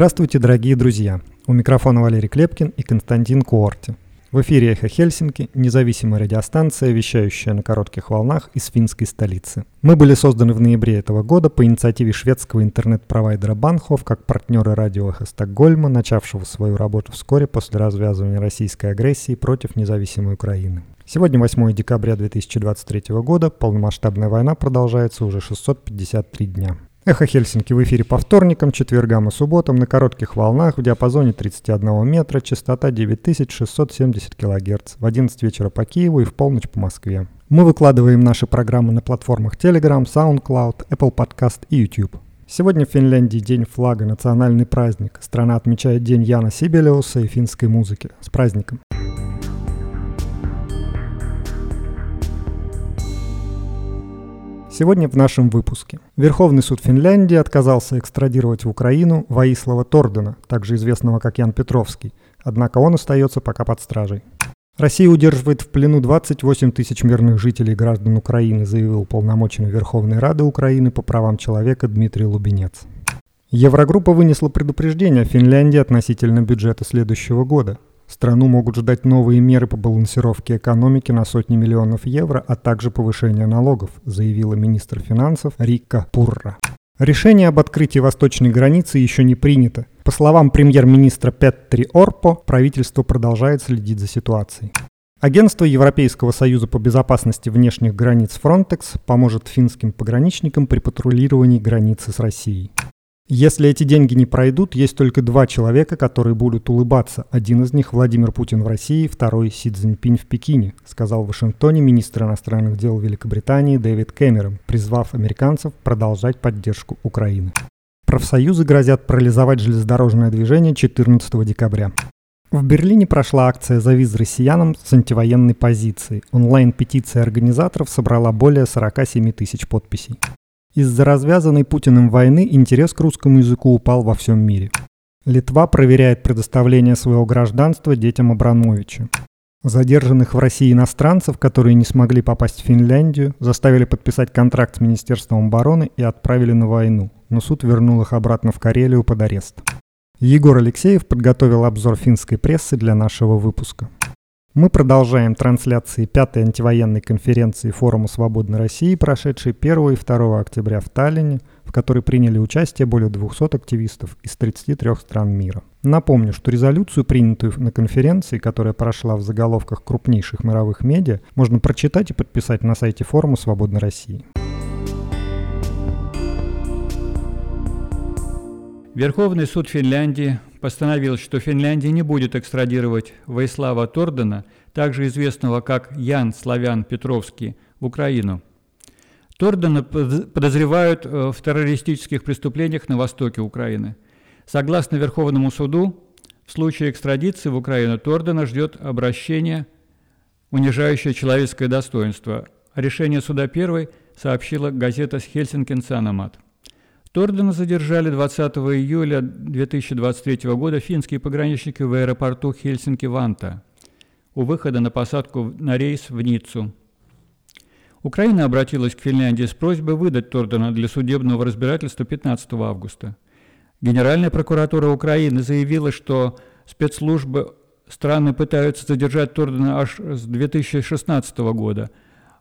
Здравствуйте, дорогие друзья! У микрофона Валерий Клепкин и Константин Куорти. В эфире «Эхо Хельсинки» – независимая радиостанция, вещающая на коротких волнах из финской столицы. Мы были созданы в ноябре этого года по инициативе шведского интернет-провайдера Банхов как партнеры радио «Эхо Стокгольма», начавшего свою работу вскоре после развязывания российской агрессии против независимой Украины. Сегодня 8 декабря 2023 года, полномасштабная война продолжается уже 653 дня. Эхо Хельсинки в эфире по вторникам, четвергам и субботам на коротких волнах в диапазоне 31 метра, частота 9670 кГц, в 11 вечера по Киеву и в полночь по Москве. Мы выкладываем наши программы на платформах Telegram, SoundCloud, Apple Podcast и YouTube. Сегодня в Финляндии День флага, национальный праздник. Страна отмечает День Яна Сибелиуса и финской музыки. С праздником! Сегодня в нашем выпуске. Верховный суд Финляндии отказался экстрадировать в Украину Ваислава Тордена, также известного как Ян Петровский, однако он остается пока под стражей. Россия удерживает в плену 28 тысяч мирных жителей и граждан Украины, заявил полномоченный Верховной Рады Украины по правам человека Дмитрий Лубенец. Еврогруппа вынесла предупреждение Финляндии относительно бюджета следующего года. Страну могут ждать новые меры по балансировке экономики на сотни миллионов евро, а также повышение налогов, заявила министр финансов Рика Пурра. Решение об открытии восточной границы еще не принято. По словам премьер-министра Петтри Орпо, правительство продолжает следить за ситуацией. Агентство Европейского союза по безопасности внешних границ Frontex поможет финским пограничникам при патрулировании границы с Россией. Если эти деньги не пройдут, есть только два человека, которые будут улыбаться. Один из них Владимир Путин в России, второй Си Цзиньпинь в Пекине, сказал в Вашингтоне министр иностранных дел Великобритании Дэвид Кэмерон, призвав американцев продолжать поддержку Украины. Профсоюзы грозят парализовать железнодорожное движение 14 декабря. В Берлине прошла акция «За виз россиянам» с антивоенной позицией. Онлайн-петиция организаторов собрала более 47 тысяч подписей. Из-за развязанной Путиным войны интерес к русскому языку упал во всем мире. Литва проверяет предоставление своего гражданства детям Абрамовича. Задержанных в России иностранцев, которые не смогли попасть в Финляндию, заставили подписать контракт с Министерством обороны и отправили на войну, но суд вернул их обратно в Карелию под арест. Егор Алексеев подготовил обзор финской прессы для нашего выпуска. Мы продолжаем трансляции пятой антивоенной конференции Форума Свободной России, прошедшей 1 и 2 октября в Таллине, в которой приняли участие более 200 активистов из 33 стран мира. Напомню, что резолюцию, принятую на конференции, которая прошла в заголовках крупнейших мировых медиа, можно прочитать и подписать на сайте Форума Свободной России. Верховный суд Финляндии постановил, что Финляндия не будет экстрадировать Ваислава Тордена, также известного как Ян Славян Петровский, в Украину. Тордена подозревают э, в террористических преступлениях на востоке Украины. Согласно Верховному суду, в случае экстрадиции в Украину Тордена ждет обращение, унижающее человеческое достоинство. Решение суда первой сообщила газета «Хельсинкен Санамат». Тордена задержали 20 июля 2023 года финские пограничники в аэропорту Хельсинки-Ванта у выхода на посадку на рейс в Ниццу. Украина обратилась к Финляндии с просьбой выдать Тордена для судебного разбирательства 15 августа. Генеральная прокуратура Украины заявила, что спецслужбы страны пытаются задержать Тордена аж с 2016 года,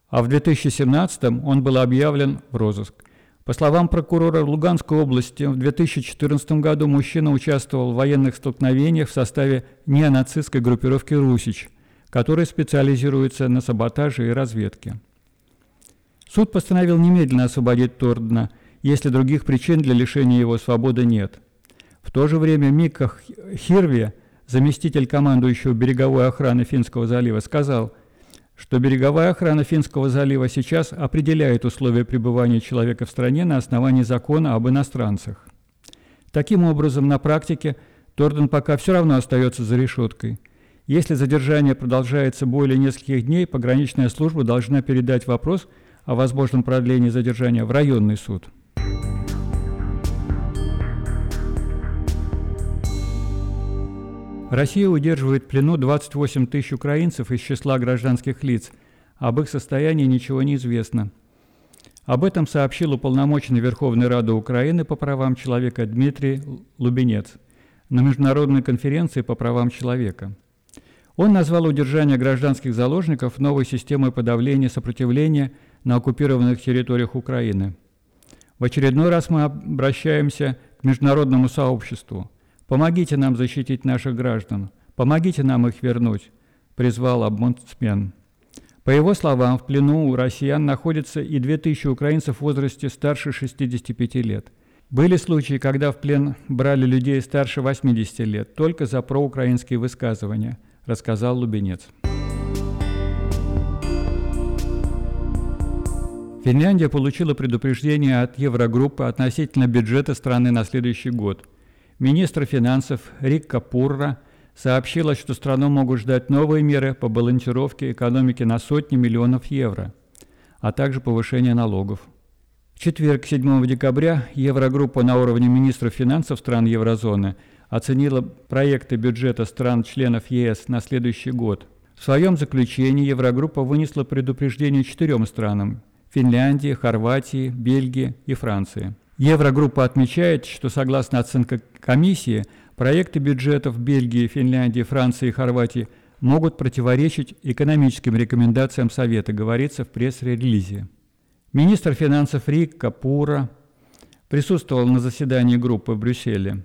а в 2017 он был объявлен в розыск. По словам прокурора Луганской области, в 2014 году мужчина участвовал в военных столкновениях в составе неонацистской группировки «Русич», которая специализируется на саботаже и разведке. Суд постановил немедленно освободить Тордна, если других причин для лишения его свободы нет. В то же время Мика Хирви, заместитель командующего береговой охраны Финского залива, сказал – что береговая охрана Финского залива сейчас определяет условия пребывания человека в стране на основании закона об иностранцах. Таким образом, на практике Торден пока все равно остается за решеткой. Если задержание продолжается более нескольких дней, пограничная служба должна передать вопрос о возможном продлении задержания в районный суд. Россия удерживает в плену 28 тысяч украинцев из числа гражданских лиц. Об их состоянии ничего не известно. Об этом сообщил уполномоченный Верховной Рады Украины по правам человека Дмитрий Лубенец. на международной конференции по правам человека. Он назвал удержание гражданских заложников новой системой подавления сопротивления на оккупированных территориях Украины. В очередной раз мы обращаемся к международному сообществу. Помогите нам защитить наших граждан, помогите нам их вернуть, призвал омбудсмен. По его словам, в плену у россиян находится и 2000 украинцев в возрасте старше 65 лет. Были случаи, когда в плен брали людей старше 80 лет только за проукраинские высказывания, рассказал Лубенец. Финляндия получила предупреждение от Еврогруппы относительно бюджета страны на следующий год. Министр финансов Рикка Пурра сообщила, что страну могут ждать новые меры по балансировке экономики на сотни миллионов евро, а также повышение налогов. В четверг, 7 декабря, Еврогруппа на уровне министров финансов стран еврозоны оценила проекты бюджета стран-членов ЕС на следующий год. В своем заключении Еврогруппа вынесла предупреждение четырем странам – Финляндии, Хорватии, Бельгии и Франции. Еврогруппа отмечает, что согласно оценке комиссии, Проекты бюджетов Бельгии, Финляндии, Франции и Хорватии могут противоречить экономическим рекомендациям Совета, говорится в пресс-релизе. Министр финансов Рик Капура присутствовал на заседании группы в Брюсселе.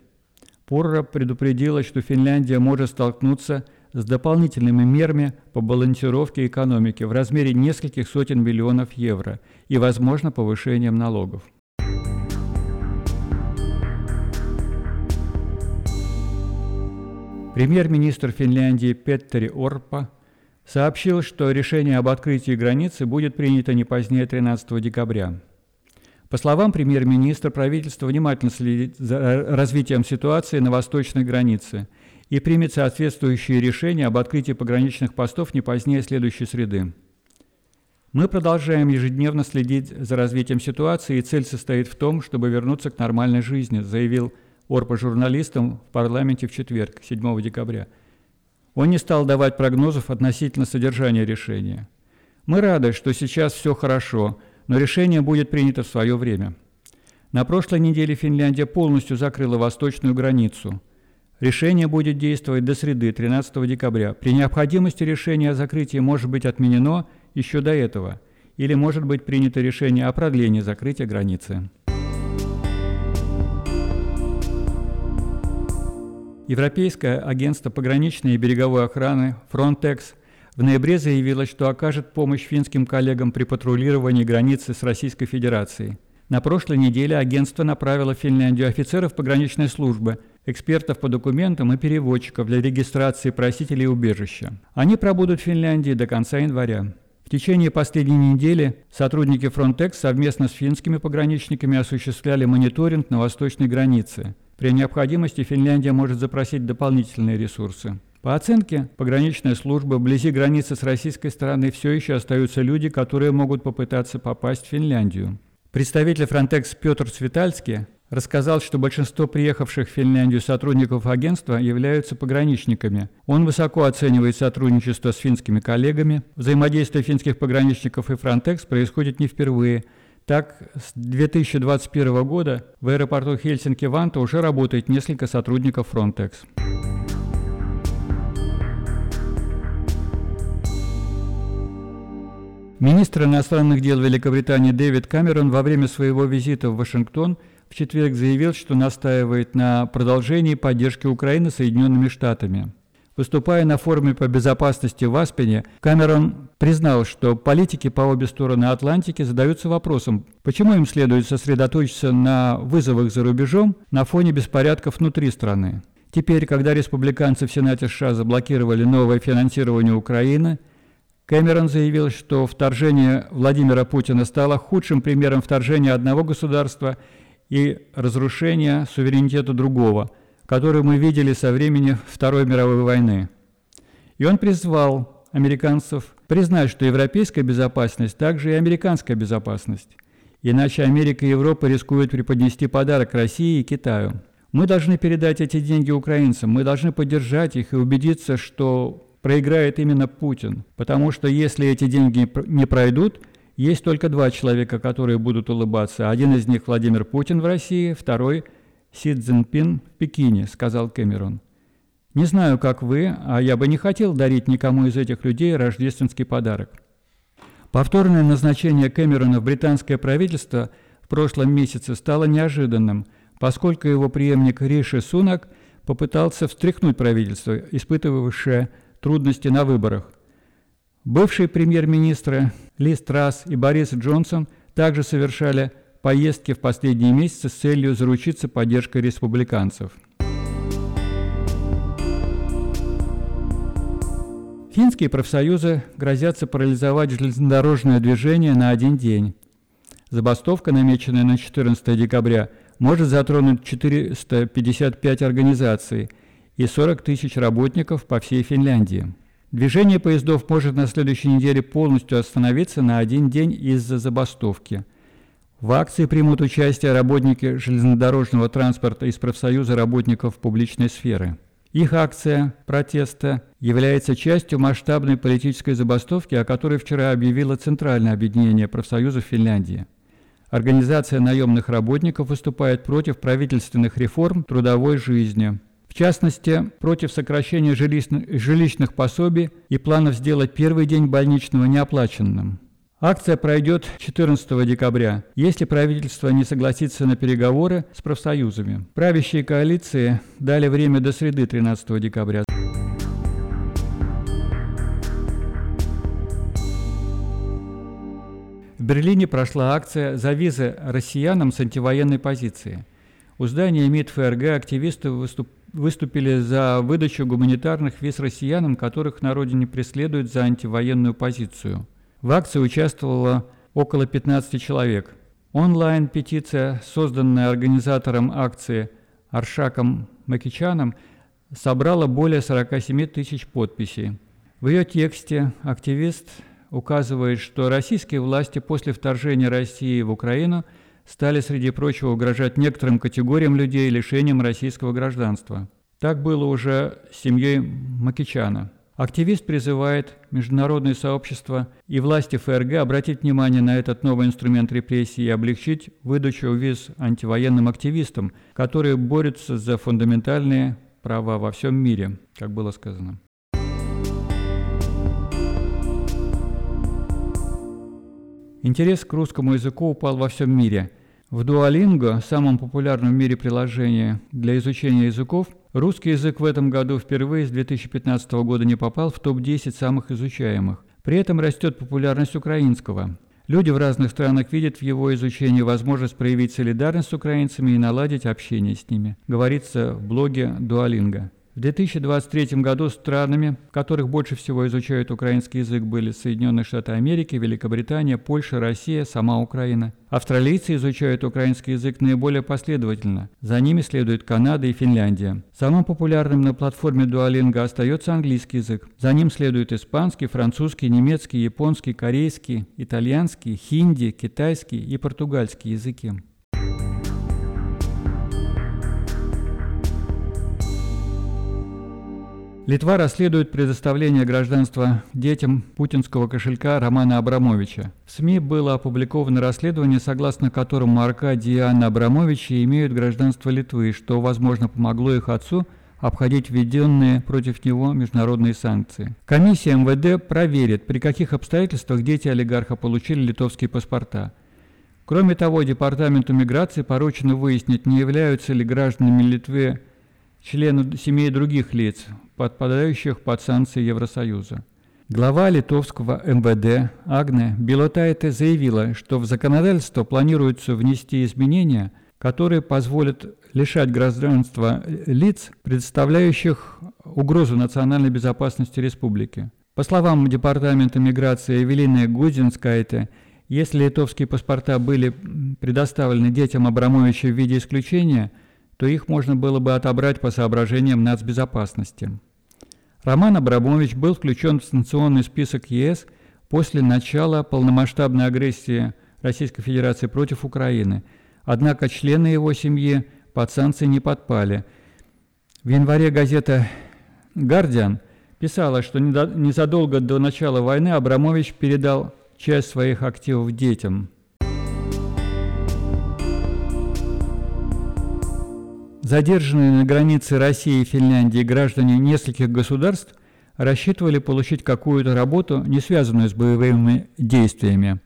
Пурра предупредила, что Финляндия может столкнуться с дополнительными мерами по балансировке экономики в размере нескольких сотен миллионов евро и, возможно, повышением налогов. Премьер-министр Финляндии Петтери Орпа сообщил, что решение об открытии границы будет принято не позднее 13 декабря. По словам премьер-министра, правительство внимательно следит за развитием ситуации на восточной границе и примет соответствующие решения об открытии пограничных постов не позднее следующей среды. Мы продолжаем ежедневно следить за развитием ситуации, и цель состоит в том, чтобы вернуться к нормальной жизни, заявил Орпа журналистам в парламенте в четверг, 7 декабря. Он не стал давать прогнозов относительно содержания решения. Мы рады, что сейчас все хорошо, но решение будет принято в свое время. На прошлой неделе Финляндия полностью закрыла восточную границу. Решение будет действовать до среды, 13 декабря. При необходимости решение о закрытии может быть отменено еще до этого, или может быть принято решение о продлении закрытия границы. Европейское агентство пограничной и береговой охраны Frontex в ноябре заявило, что окажет помощь финским коллегам при патрулировании границы с Российской Федерацией. На прошлой неделе агентство направило в Финляндию офицеров пограничной службы, экспертов по документам и переводчиков для регистрации просителей убежища. Они пробудут в Финляндии до конца января. В течение последней недели сотрудники Frontex совместно с финскими пограничниками осуществляли мониторинг на восточной границе – при необходимости Финляндия может запросить дополнительные ресурсы. По оценке пограничной службы вблизи границы с российской стороны все еще остаются люди, которые могут попытаться попасть в Финляндию. Представитель Frontex Петр Цветальский рассказал, что большинство приехавших в Финляндию сотрудников агентства являются пограничниками. Он высоко оценивает сотрудничество с финскими коллегами. Взаимодействие финских пограничников и Frontex происходит не впервые – так, с 2021 года в аэропорту Хельсинки-Ванта уже работает несколько сотрудников Frontex. Министр иностранных дел Великобритании Дэвид Камерон во время своего визита в Вашингтон в четверг заявил, что настаивает на продолжении поддержки Украины Соединенными Штатами. Выступая на форуме по безопасности в Аспене, Камерон признал, что политики по обе стороны Атлантики задаются вопросом, почему им следует сосредоточиться на вызовах за рубежом на фоне беспорядков внутри страны. Теперь, когда республиканцы в Сенате США заблокировали новое финансирование Украины, Кэмерон заявил, что вторжение Владимира Путина стало худшим примером вторжения одного государства и разрушения суверенитета другого – которую мы видели со времени Второй мировой войны. И он призвал американцев признать, что европейская безопасность также и американская безопасность. Иначе Америка и Европа рискуют преподнести подарок России и Китаю. Мы должны передать эти деньги украинцам, мы должны поддержать их и убедиться, что проиграет именно Путин. Потому что если эти деньги не пройдут, есть только два человека, которые будут улыбаться. Один из них Владимир Путин в России, второй Си Цзиньпин в Пекине, сказал Кэмерон. Не знаю, как вы, а я бы не хотел дарить никому из этих людей рождественский подарок. Повторное назначение Кэмерона в британское правительство в прошлом месяце стало неожиданным, поскольку его преемник Риши Сунак попытался встряхнуть правительство, испытывавшее трудности на выборах. Бывшие премьер-министры Ли Страс и Борис Джонсон также совершали поездки в последние месяцы с целью заручиться поддержкой республиканцев. Финские профсоюзы грозятся парализовать железнодорожное движение на один день. Забастовка, намеченная на 14 декабря, может затронуть 455 организаций и 40 тысяч работников по всей Финляндии. Движение поездов может на следующей неделе полностью остановиться на один день из-за забастовки. В акции примут участие работники железнодорожного транспорта из профсоюза работников публичной сферы. Их акция протеста является частью масштабной политической забастовки, о которой вчера объявило Центральное объединение профсоюзов Финляндии. Организация наемных работников выступает против правительственных реформ трудовой жизни – в частности, против сокращения жилищных пособий и планов сделать первый день больничного неоплаченным. Акция пройдет 14 декабря, если правительство не согласится на переговоры с профсоюзами. Правящие коалиции дали время до среды 13 декабря. В Берлине прошла акция «За визы россиянам с антивоенной позиции». У здания МИД ФРГ активисты выступали выступили за выдачу гуманитарных виз россиянам, которых на родине преследуют за антивоенную позицию. В акции участвовало около 15 человек. Онлайн-петиция, созданная организатором акции Аршаком Макичаном, собрала более 47 тысяч подписей. В ее тексте активист указывает, что российские власти после вторжения России в Украину – стали, среди прочего, угрожать некоторым категориям людей лишением российского гражданства. Так было уже с семьей Макичана. Активист призывает международное сообщество и власти ФРГ обратить внимание на этот новый инструмент репрессий и облегчить выдачу виз антивоенным активистам, которые борются за фундаментальные права во всем мире, как было сказано. Интерес к русскому языку упал во всем мире. В Duolingo, самом популярном в мире приложении для изучения языков, русский язык в этом году впервые с 2015 года не попал в топ-10 самых изучаемых. При этом растет популярность украинского. Люди в разных странах видят в его изучении возможность проявить солидарность с украинцами и наладить общение с ними, говорится в блоге Duolingo. В 2023 году странами, в которых больше всего изучают украинский язык, были Соединенные Штаты Америки, Великобритания, Польша, Россия, сама Украина. Австралийцы изучают украинский язык наиболее последовательно. За ними следует Канада и Финляндия. Самым популярным на платформе Duolingo остается английский язык. За ним следуют испанский, французский, немецкий, японский, корейский, итальянский, хинди, китайский и португальский языки. Литва расследует предоставление гражданства детям путинского кошелька Романа Абрамовича. В СМИ было опубликовано расследование, согласно которому Аркадий и Анна Абрамовичи имеют гражданство Литвы, что, возможно, помогло их отцу обходить введенные против него международные санкции. Комиссия МВД проверит, при каких обстоятельствах дети олигарха получили литовские паспорта. Кроме того, Департаменту миграции поручено выяснить, не являются ли гражданами Литвы члены семей других лиц, подпадающих под санкции Евросоюза. Глава литовского МВД Агне Белотайте заявила, что в законодательство планируется внести изменения, которые позволят лишать гражданства лиц, представляющих угрозу национальной безопасности республики. По словам Департамента миграции Эвелины Гудзинскайте, если литовские паспорта были предоставлены детям Абрамовича в виде исключения – то их можно было бы отобрать по соображениям нацбезопасности. Роман Абрамович был включен в санкционный список ЕС после начала полномасштабной агрессии Российской Федерации против Украины, однако члены его семьи под санкции не подпали. В январе газета «Гардиан» писала, что незадолго до начала войны Абрамович передал часть своих активов детям – задержанные на границе России и Финляндии граждане нескольких государств рассчитывали получить какую-то работу, не связанную с боевыми действиями,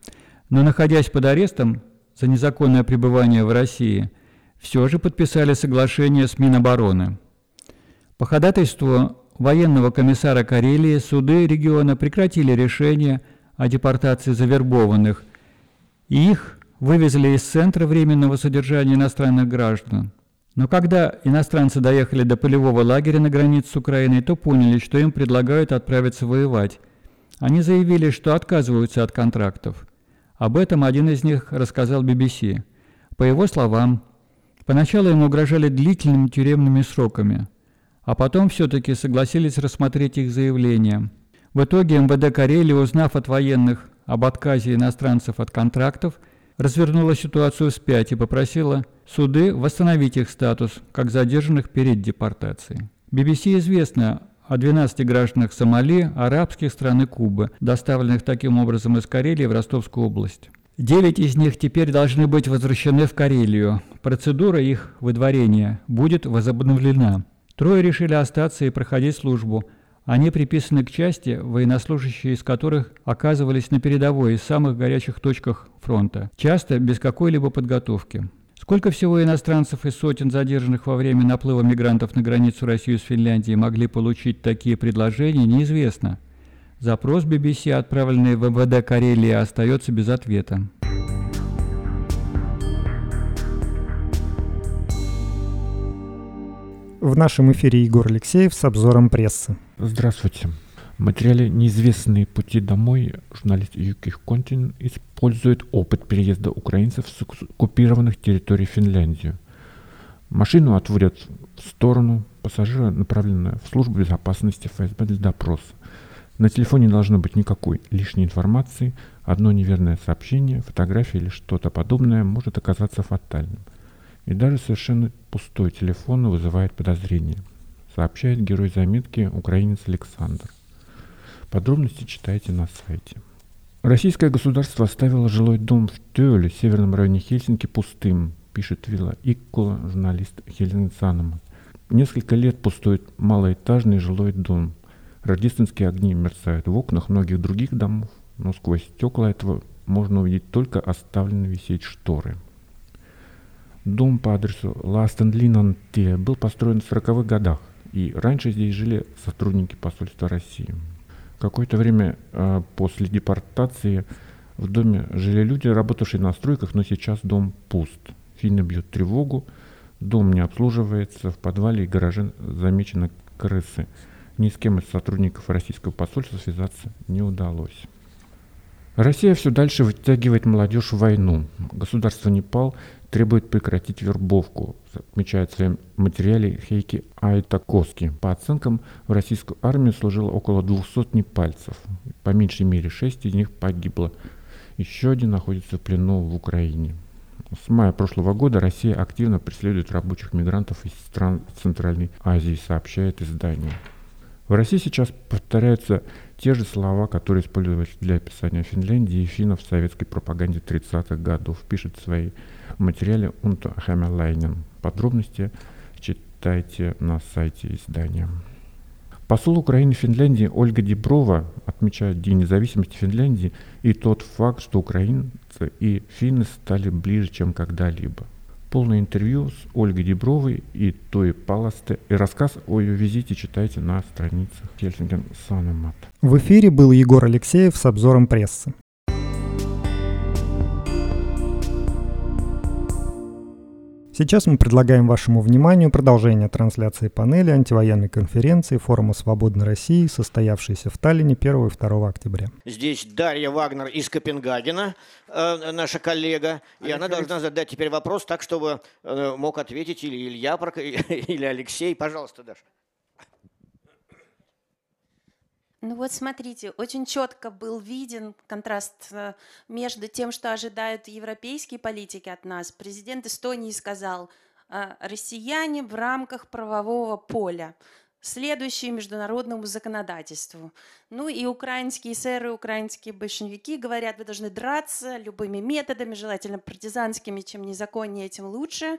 но, находясь под арестом за незаконное пребывание в России, все же подписали соглашение с Минобороны. По ходатайству военного комиссара Карелии суды региона прекратили решение о депортации завербованных, и их вывезли из Центра временного содержания иностранных граждан. Но когда иностранцы доехали до полевого лагеря на границе с Украиной, то поняли, что им предлагают отправиться воевать. Они заявили, что отказываются от контрактов. Об этом один из них рассказал BBC. По его словам, поначалу им угрожали длительными тюремными сроками, а потом все-таки согласились рассмотреть их заявление. В итоге МВД Карелии, узнав от военных об отказе иностранцев от контрактов, развернула ситуацию вспять и попросила суды восстановить их статус как задержанных перед депортацией. BBC известно о 12 гражданах Сомали, арабских стран и Кубы, доставленных таким образом из Карелии в Ростовскую область. Девять из них теперь должны быть возвращены в Карелию. Процедура их выдворения будет возобновлена. Трое решили остаться и проходить службу – они приписаны к части, военнослужащие из которых оказывались на передовой и самых горячих точках фронта, часто без какой-либо подготовки. Сколько всего иностранцев и сотен задержанных во время наплыва мигрантов на границу России с Финляндией могли получить такие предложения, неизвестно. Запрос BBC, отправленный в МВД Карелии, остается без ответа. В нашем эфире Егор Алексеев с обзором прессы. Здравствуйте. В материале «Неизвестные пути домой» журналист Юких Контин использует опыт переезда украинцев с оккупированных территорий в Финляндию. Машину отводят в сторону, пассажира направлены в службу безопасности ФСБ для допроса. На телефоне не должно быть никакой лишней информации, одно неверное сообщение, фотография или что-то подобное может оказаться фатальным – и даже совершенно пустой телефон вызывает подозрение, сообщает герой заметки украинец Александр. Подробности читайте на сайте. Российское государство оставило жилой дом в Тёле, северном районе Хельсинки, пустым, пишет Вилла Иккола, журналист Хелен Санема. Несколько лет пустует малоэтажный жилой дом. Рождественские огни мерцают в окнах многих других домов, но сквозь стекла этого можно увидеть только оставленные висеть шторы – Дом по адресу Ластен Линанте был построен в 40-х годах, и раньше здесь жили сотрудники посольства России. Какое-то время э, после депортации в доме жили люди, работавшие на стройках, но сейчас дом пуст. Финны бьют тревогу, дом не обслуживается, в подвале и гараже замечены крысы. Ни с кем из сотрудников российского посольства связаться не удалось. Россия все дальше вытягивает молодежь в войну. Государство Непал требует прекратить вербовку, отмечает в своем материале Хейки Айтакоски. По оценкам, в российскую армию служило около 200 непальцев. По меньшей мере 6 из них погибло. Еще один находится в плену в Украине. С мая прошлого года Россия активно преследует рабочих мигрантов из стран Центральной Азии, сообщает издание. В России сейчас повторяются те же слова, которые использовались для описания Финляндии и финнов в советской пропаганде 30-х годов, пишет в своей материале Унто Хамерлайнен. Подробности читайте на сайте издания. Посол Украины в Финляндии Ольга Деброва отмечает День независимости Финляндии и тот факт, что украинцы и финны стали ближе, чем когда-либо – Полное интервью с Ольгой Дебровой и Той Паласте и рассказ о ее визите читайте на страницах Хельсинген Санемат. В эфире был Егор Алексеев с обзором прессы. Сейчас мы предлагаем вашему вниманию продолжение трансляции панели антивоенной конференции Форума Свободной России, состоявшейся в Таллине 1 и 2 октября. Здесь Дарья Вагнер из Копенгагена, э, наша коллега, и она должна задать теперь вопрос так, чтобы э, мог ответить или Илья, или Алексей. Пожалуйста, Даша. Ну вот смотрите, очень четко был виден контраст э, между тем, что ожидают европейские политики от нас. Президент Эстонии сказал, э, россияне в рамках правового поля, следующие международному законодательству. Ну и украинские сэры, украинские большевики говорят, вы должны драться любыми методами, желательно партизанскими, чем незаконнее, тем лучше.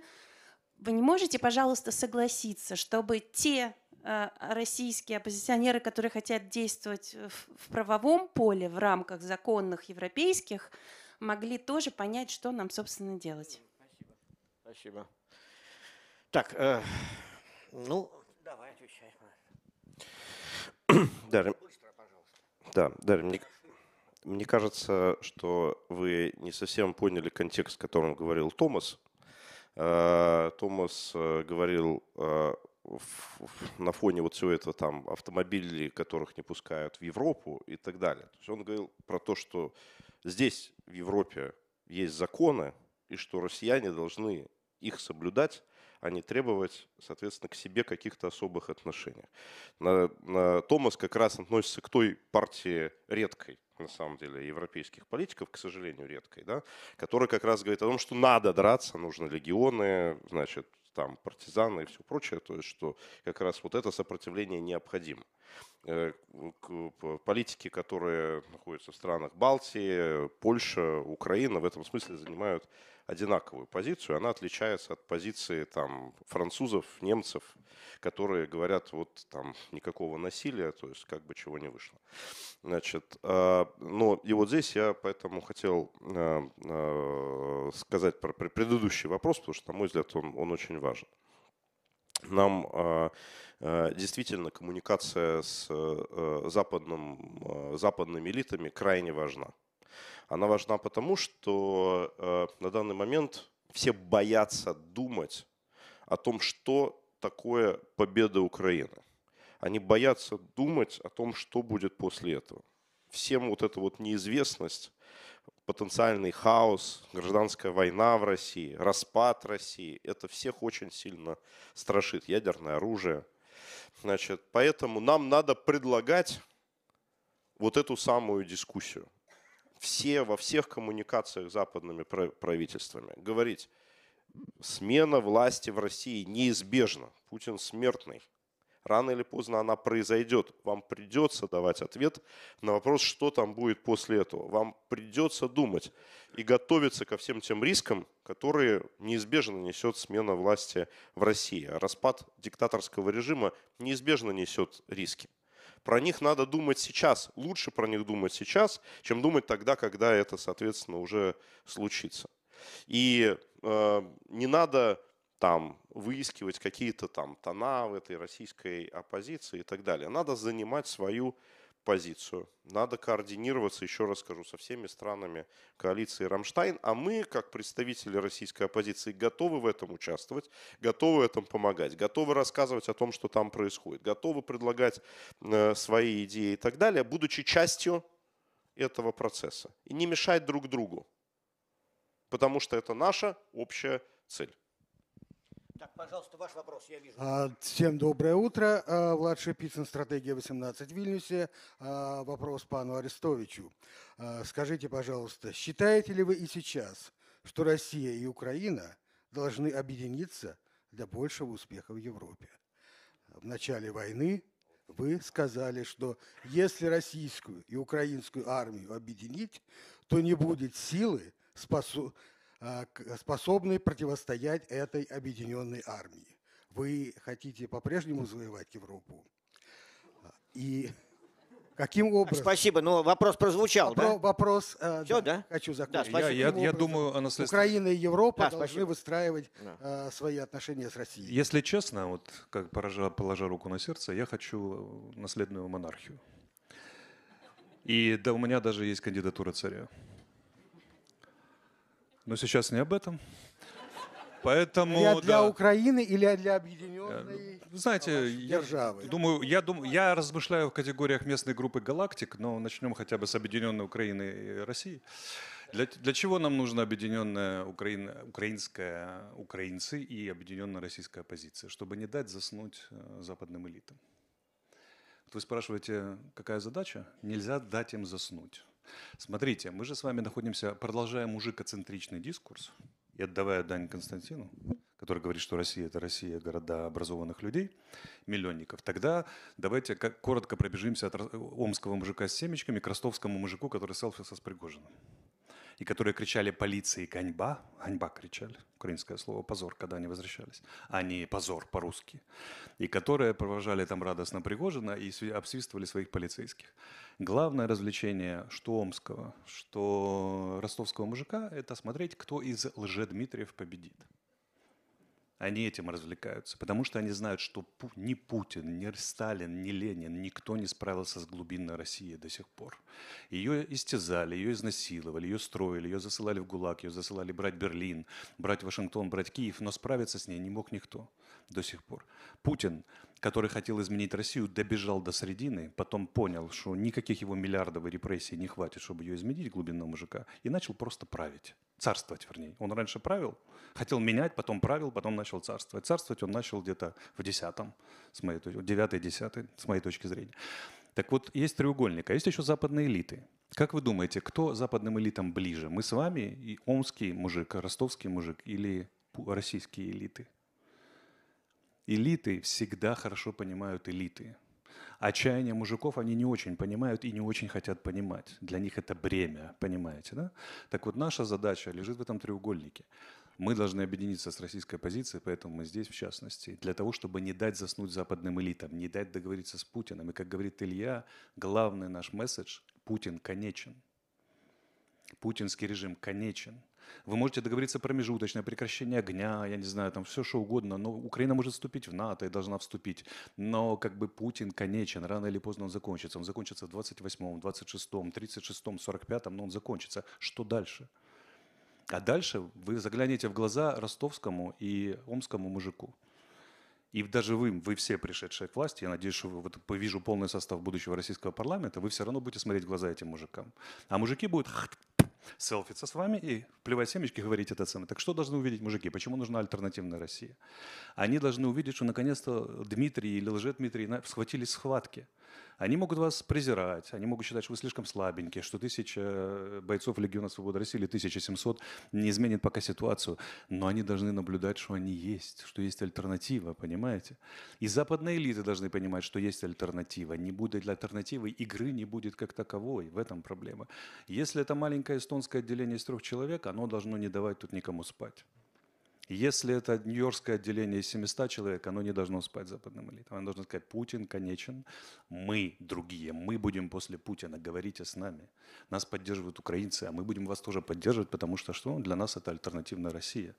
вы не можете, пожалуйста, согласиться, чтобы те российские оппозиционеры, которые хотят действовать в правовом поле в рамках законных европейских, могли тоже понять, что нам, собственно, делать? Спасибо. Спасибо. Так, э, ну, давай отвечай. Дарья, Быстро, пожалуйста. Да, Дарья, мне, мне кажется, что вы не совсем поняли контекст, в котором говорил Томас. Э, Томас э, говорил э, на фоне вот всего этого там автомобилей, которых не пускают в Европу и так далее. То есть он говорил про то, что здесь в Европе есть законы, и что россияне должны их соблюдать, а не требовать, соответственно, к себе каких-то особых отношений. На, на Томас как раз относится к той партии редкой, на самом деле, европейских политиков, к сожалению, редкой, да, которая как раз говорит о том, что надо драться, нужны легионы, значит, там партизаны и все прочее, то есть что как раз вот это сопротивление необходимо. Э, политики, которые находятся в странах Балтии, Польша, Украина в этом смысле занимают одинаковую позицию. Она отличается от позиции там, французов, немцев, которые говорят, вот там никакого насилия, то есть как бы чего не вышло. Значит, э, но и вот здесь я поэтому хотел э, сказать про предыдущий вопрос, потому что, на мой взгляд, он, он очень важен нам э, э, действительно коммуникация с э, западным, западными элитами крайне важна. Она важна потому, что на данный момент все боятся думать о том, что такое победа Украины. Они боятся думать о том, что будет после этого. Всем вот эта вот неизвестность потенциальный хаос, гражданская война в России, распад России, это всех очень сильно страшит, ядерное оружие. Значит, поэтому нам надо предлагать вот эту самую дискуссию. Все, во всех коммуникациях с западными правительствами говорить, смена власти в России неизбежна. Путин смертный. Рано или поздно она произойдет. Вам придется давать ответ на вопрос, что там будет после этого. Вам придется думать и готовиться ко всем тем рискам, которые неизбежно несет смена власти в России. Распад диктаторского режима неизбежно несет риски. Про них надо думать сейчас. Лучше про них думать сейчас, чем думать тогда, когда это, соответственно, уже случится. И э, не надо там выискивать какие-то там тона в этой российской оппозиции и так далее. Надо занимать свою позицию. Надо координироваться, еще раз скажу, со всеми странами коалиции «Рамштайн». А мы, как представители российской оппозиции, готовы в этом участвовать, готовы в этом помогать, готовы рассказывать о том, что там происходит, готовы предлагать э, свои идеи и так далее, будучи частью этого процесса. И не мешать друг другу, потому что это наша общая цель. Так, пожалуйста, ваш вопрос, я вижу. А, всем доброе утро. А, Влад Шипицын, стратегия 18 в Вильнюсе. А, вопрос пану Арестовичу. Скажите, пожалуйста, считаете ли вы и сейчас, что Россия и Украина должны объединиться для большего успеха в Европе? В начале войны вы сказали, что если российскую и украинскую армию объединить, то не будет силы, способной а, способны противостоять этой объединенной армии. Вы хотите по-прежнему завоевать Европу? И каким образом... Спасибо, но вопрос прозвучал, Вопро- да? Вопрос, э, Все, да, да? хочу Да, закончить. спасибо. Я, я, я думаю, о наследстве. Украина и Европа Да, должны спасибо. выстраивать Да. э, свои отношения с Россией. Если честно, вот как положа, положа руку на сердце, я хочу наследную монархию. И да, у меня даже есть кандидатура царя. Но сейчас не об этом. Поэтому, Для, для да. Украины или для объединенной Вы Знаете, я державы? думаю, я думаю, я размышляю в категориях местной группы галактик, но начнем хотя бы с объединенной Украины и России. Для, для чего нам нужна объединенная Украина, украинская, украинцы и объединенная российская оппозиция? Чтобы не дать заснуть э, западным элитам. Вот вы спрашиваете, какая задача? Нельзя дать им заснуть. Смотрите, мы же с вами находимся, продолжая мужикоцентричный дискурс, и отдавая дань Константину, который говорит, что Россия – это Россия города образованных людей, миллионников, тогда давайте коротко пробежимся от омского мужика с семечками к ростовскому мужику, который селфился с Пригожиным. И которые кричали полиции «ганьба», «ганьба» кричали, украинское слово «позор», когда они возвращались, а не «позор» по-русски, и которые провожали там радостно Пригожина и обсвистывали своих полицейских. Главное развлечение что омского, что ростовского мужика – это смотреть, кто из лже-Дмитриев победит. Они этим развлекаются, потому что они знают, что ни Путин, ни Сталин, ни Ленин, никто не справился с глубинной Россией до сих пор. Ее истязали, ее изнасиловали, ее строили, ее засылали в ГУЛАГ, ее засылали брать Берлин, брать Вашингтон, брать Киев, но справиться с ней не мог никто до сих пор. Путин, который хотел изменить Россию, добежал до середины, потом понял, что никаких его миллиардов репрессий не хватит, чтобы ее изменить, глубинного мужика, и начал просто править царствовать, вернее. Он раньше правил, хотел менять, потом правил, потом начал царствовать. Царствовать он начал где-то в десятом, с моей точки, девятый, десятый, с моей точки зрения. Так вот, есть треугольник, а есть еще западные элиты. Как вы думаете, кто западным элитам ближе? Мы с вами и омский мужик, ростовский мужик или российские элиты? Элиты всегда хорошо понимают элиты. Отчаяние мужиков они не очень понимают и не очень хотят понимать. Для них это бремя, понимаете, да? Так вот, наша задача лежит в этом треугольнике. Мы должны объединиться с российской позицией, поэтому мы здесь в частности, для того, чтобы не дать заснуть западным элитам, не дать договориться с Путиным. И как говорит Илья, главный наш месседж – Путин конечен. Путинский режим конечен. Вы можете договориться промежуточное прекращение огня, я не знаю, там все что угодно, но Украина может вступить в НАТО и должна вступить. Но как бы Путин конечен, рано или поздно он закончится. Он закончится в 28-м, 26-м, 36-м, 45-м, но он закончится. Что дальше? А дальше вы заглянете в глаза ростовскому и омскому мужику. И даже вы, вы все пришедшие к власти, я надеюсь, что вы, вот, повижу полный состав будущего российского парламента, вы все равно будете смотреть в глаза этим мужикам. А мужики будут селфиться с вами и плевать семечки, говорить это цены. Так что должны увидеть мужики? Почему нужна альтернативная Россия? Они должны увидеть, что наконец-то Дмитрий или лже-Дмитрий схватились в схватке. Они могут вас презирать, они могут считать, что вы слишком слабенькие, что тысяча э, бойцов Легиона Свободы России или 1700 не изменит пока ситуацию. Но они должны наблюдать, что они есть, что есть альтернатива, понимаете? И западные элиты должны понимать, что есть альтернатива. Не будет альтернативы, игры не будет как таковой. В этом проблема. Если это маленькое эстонское отделение из трех человек, оно должно не давать тут никому спать. Если это Нью-Йоркское отделение из 700 человек, оно не должно спать западным элитам. Оно должно сказать, Путин конечен, мы другие, мы будем после Путина, говорите с нами. Нас поддерживают украинцы, а мы будем вас тоже поддерживать, потому что что? Для нас это альтернативная Россия.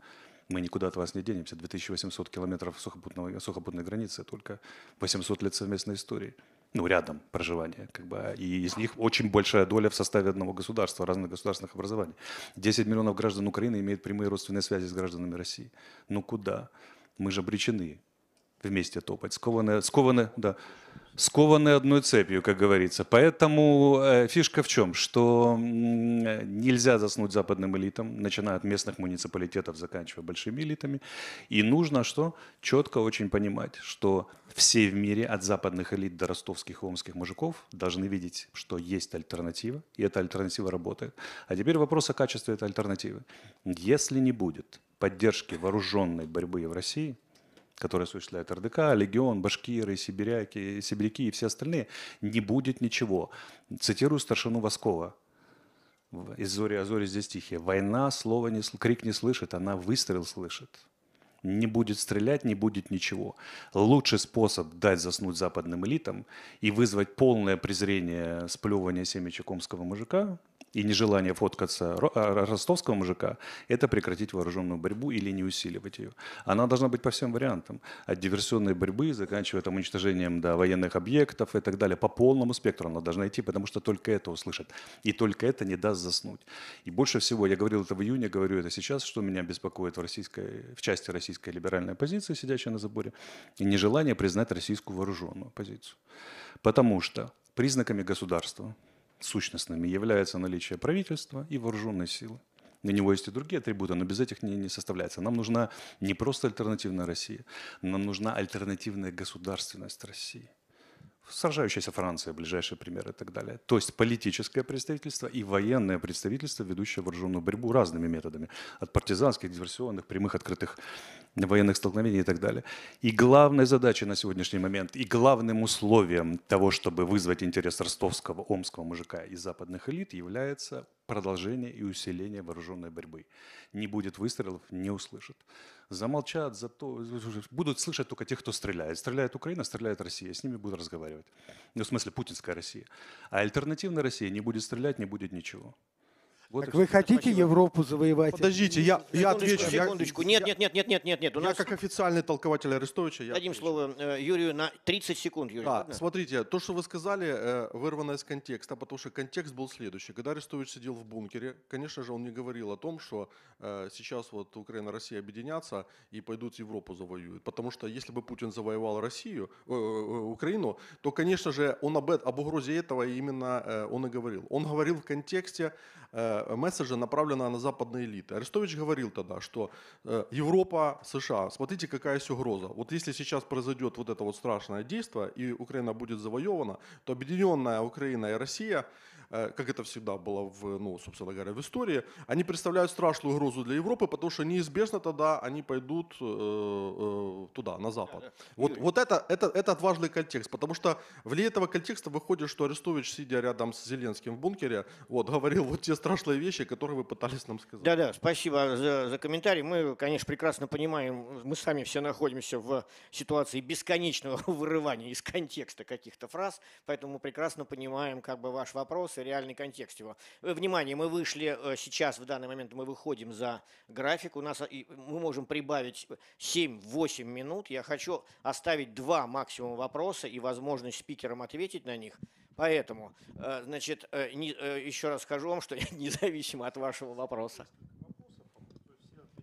Мы никуда от вас не денемся. 2800 километров сухопутной, границы, только 800 лет совместной истории ну, рядом проживания, как бы, и из них очень большая доля в составе одного государства, разных государственных образований. 10 миллионов граждан Украины имеют прямые родственные связи с гражданами России. Ну куда? Мы же обречены вместе топать, скованы, скованы, да, скованы одной цепью, как говорится. Поэтому э, фишка в чем? Что нельзя заснуть западным элитам, начиная от местных муниципалитетов, заканчивая большими элитами. И нужно что? Четко очень понимать, что все в мире, от западных элит до ростовских и омских мужиков, должны видеть, что есть альтернатива, и эта альтернатива работает. А теперь вопрос о качестве этой альтернативы. Если не будет поддержки вооруженной борьбы в России – которые осуществляют РДК, Легион, Башкиры, Сибиряки, Сибиряки и все остальные, не будет ничего. Цитирую старшину Воскова из «Зори, а здесь тихие». «Война, слово не, крик не слышит, она выстрел слышит». Не будет стрелять, не будет ничего. Лучший способ дать заснуть западным элитам и вызвать полное презрение сплевывания семечек омского мужика и нежелание фоткаться а, ростовского мужика – это прекратить вооруженную борьбу или не усиливать ее. Она должна быть по всем вариантам. От диверсионной борьбы, заканчивая там, уничтожением да, военных объектов и так далее. По полному спектру она должна идти, потому что только это услышат. И только это не даст заснуть. И больше всего, я говорил это в июне, говорю это сейчас, что меня беспокоит в, российской, в части российской либеральной оппозиции, сидящей на заборе, и нежелание признать российскую вооруженную оппозицию. Потому что признаками государства, сущностными является наличие правительства и вооруженной силы. На него есть и другие атрибуты, но без этих не, не составляется. Нам нужна не просто альтернативная Россия, нам нужна альтернативная государственность России. Сражающаяся Франция, ближайший пример и так далее. То есть политическое представительство и военное представительство, ведущее вооруженную борьбу разными методами. От партизанских, диверсионных, прямых, открытых военных столкновений и так далее. И главной задачей на сегодняшний момент, и главным условием того, чтобы вызвать интерес ростовского, омского мужика и западных элит, является продолжение и усиление вооруженной борьбы. Не будет выстрелов, не услышат. Замолчат, зато будут слышать только тех, кто стреляет. Стреляет Украина, стреляет Россия, с ними будут разговаривать. Ну, в смысле, путинская Россия. А альтернативная Россия не будет стрелять, не будет ничего. Вот так вы хотите. Европу завоевать? Подождите, я, я отвечу. Секундочку. Нет, нет, нет, нет, нет, нет, нет. У я нас... как официальный толкователь Арестовича. Я Дадим отвечу. слово э, Юрию на 30 секунд. Юрий, да, ладно? смотрите, то, что вы сказали, э, вырвано из контекста, потому что контекст был следующий. Когда Арестович сидел в бункере, конечно же, он не говорил о том, что э, сейчас вот Украина и Россия объединятся и пойдут Европу завоюют. Потому что если бы Путин завоевал Россию, э, Украину, то, конечно же, он об, об угрозе этого именно он и говорил. Он говорил в контексте э, месседжа, направленного на западные элиты. Арестович говорил тогда, что э, Европа, США, смотрите, какая есть угроза. Вот если сейчас произойдет вот это вот страшное действие, и Украина будет завоевана, то объединенная Украина и Россия как это всегда было, в, ну, собственно говоря, в истории, они представляют страшную угрозу для Европы, потому что неизбежно тогда они пойдут э, э, туда, на Запад. Вот, вот это, это, это важный контекст, потому что в этого контекста выходит, что Арестович, сидя рядом с Зеленским в бункере, вот, говорил вот те страшные вещи, которые вы пытались нам сказать. Да-да, спасибо за, за комментарий. Мы, конечно, прекрасно понимаем, мы сами все находимся в ситуации бесконечного вырывания из контекста каких-то фраз, поэтому мы прекрасно понимаем как бы ваш вопрос реальный контекст его. Э, внимание, мы вышли э, сейчас, в данный момент мы выходим за график, у нас мы можем прибавить 7-8 минут. Я хочу оставить два максимум вопроса и возможность спикерам ответить на них. Поэтому, э, значит, еще раз скажу вам, что независимо от вашего вопроса.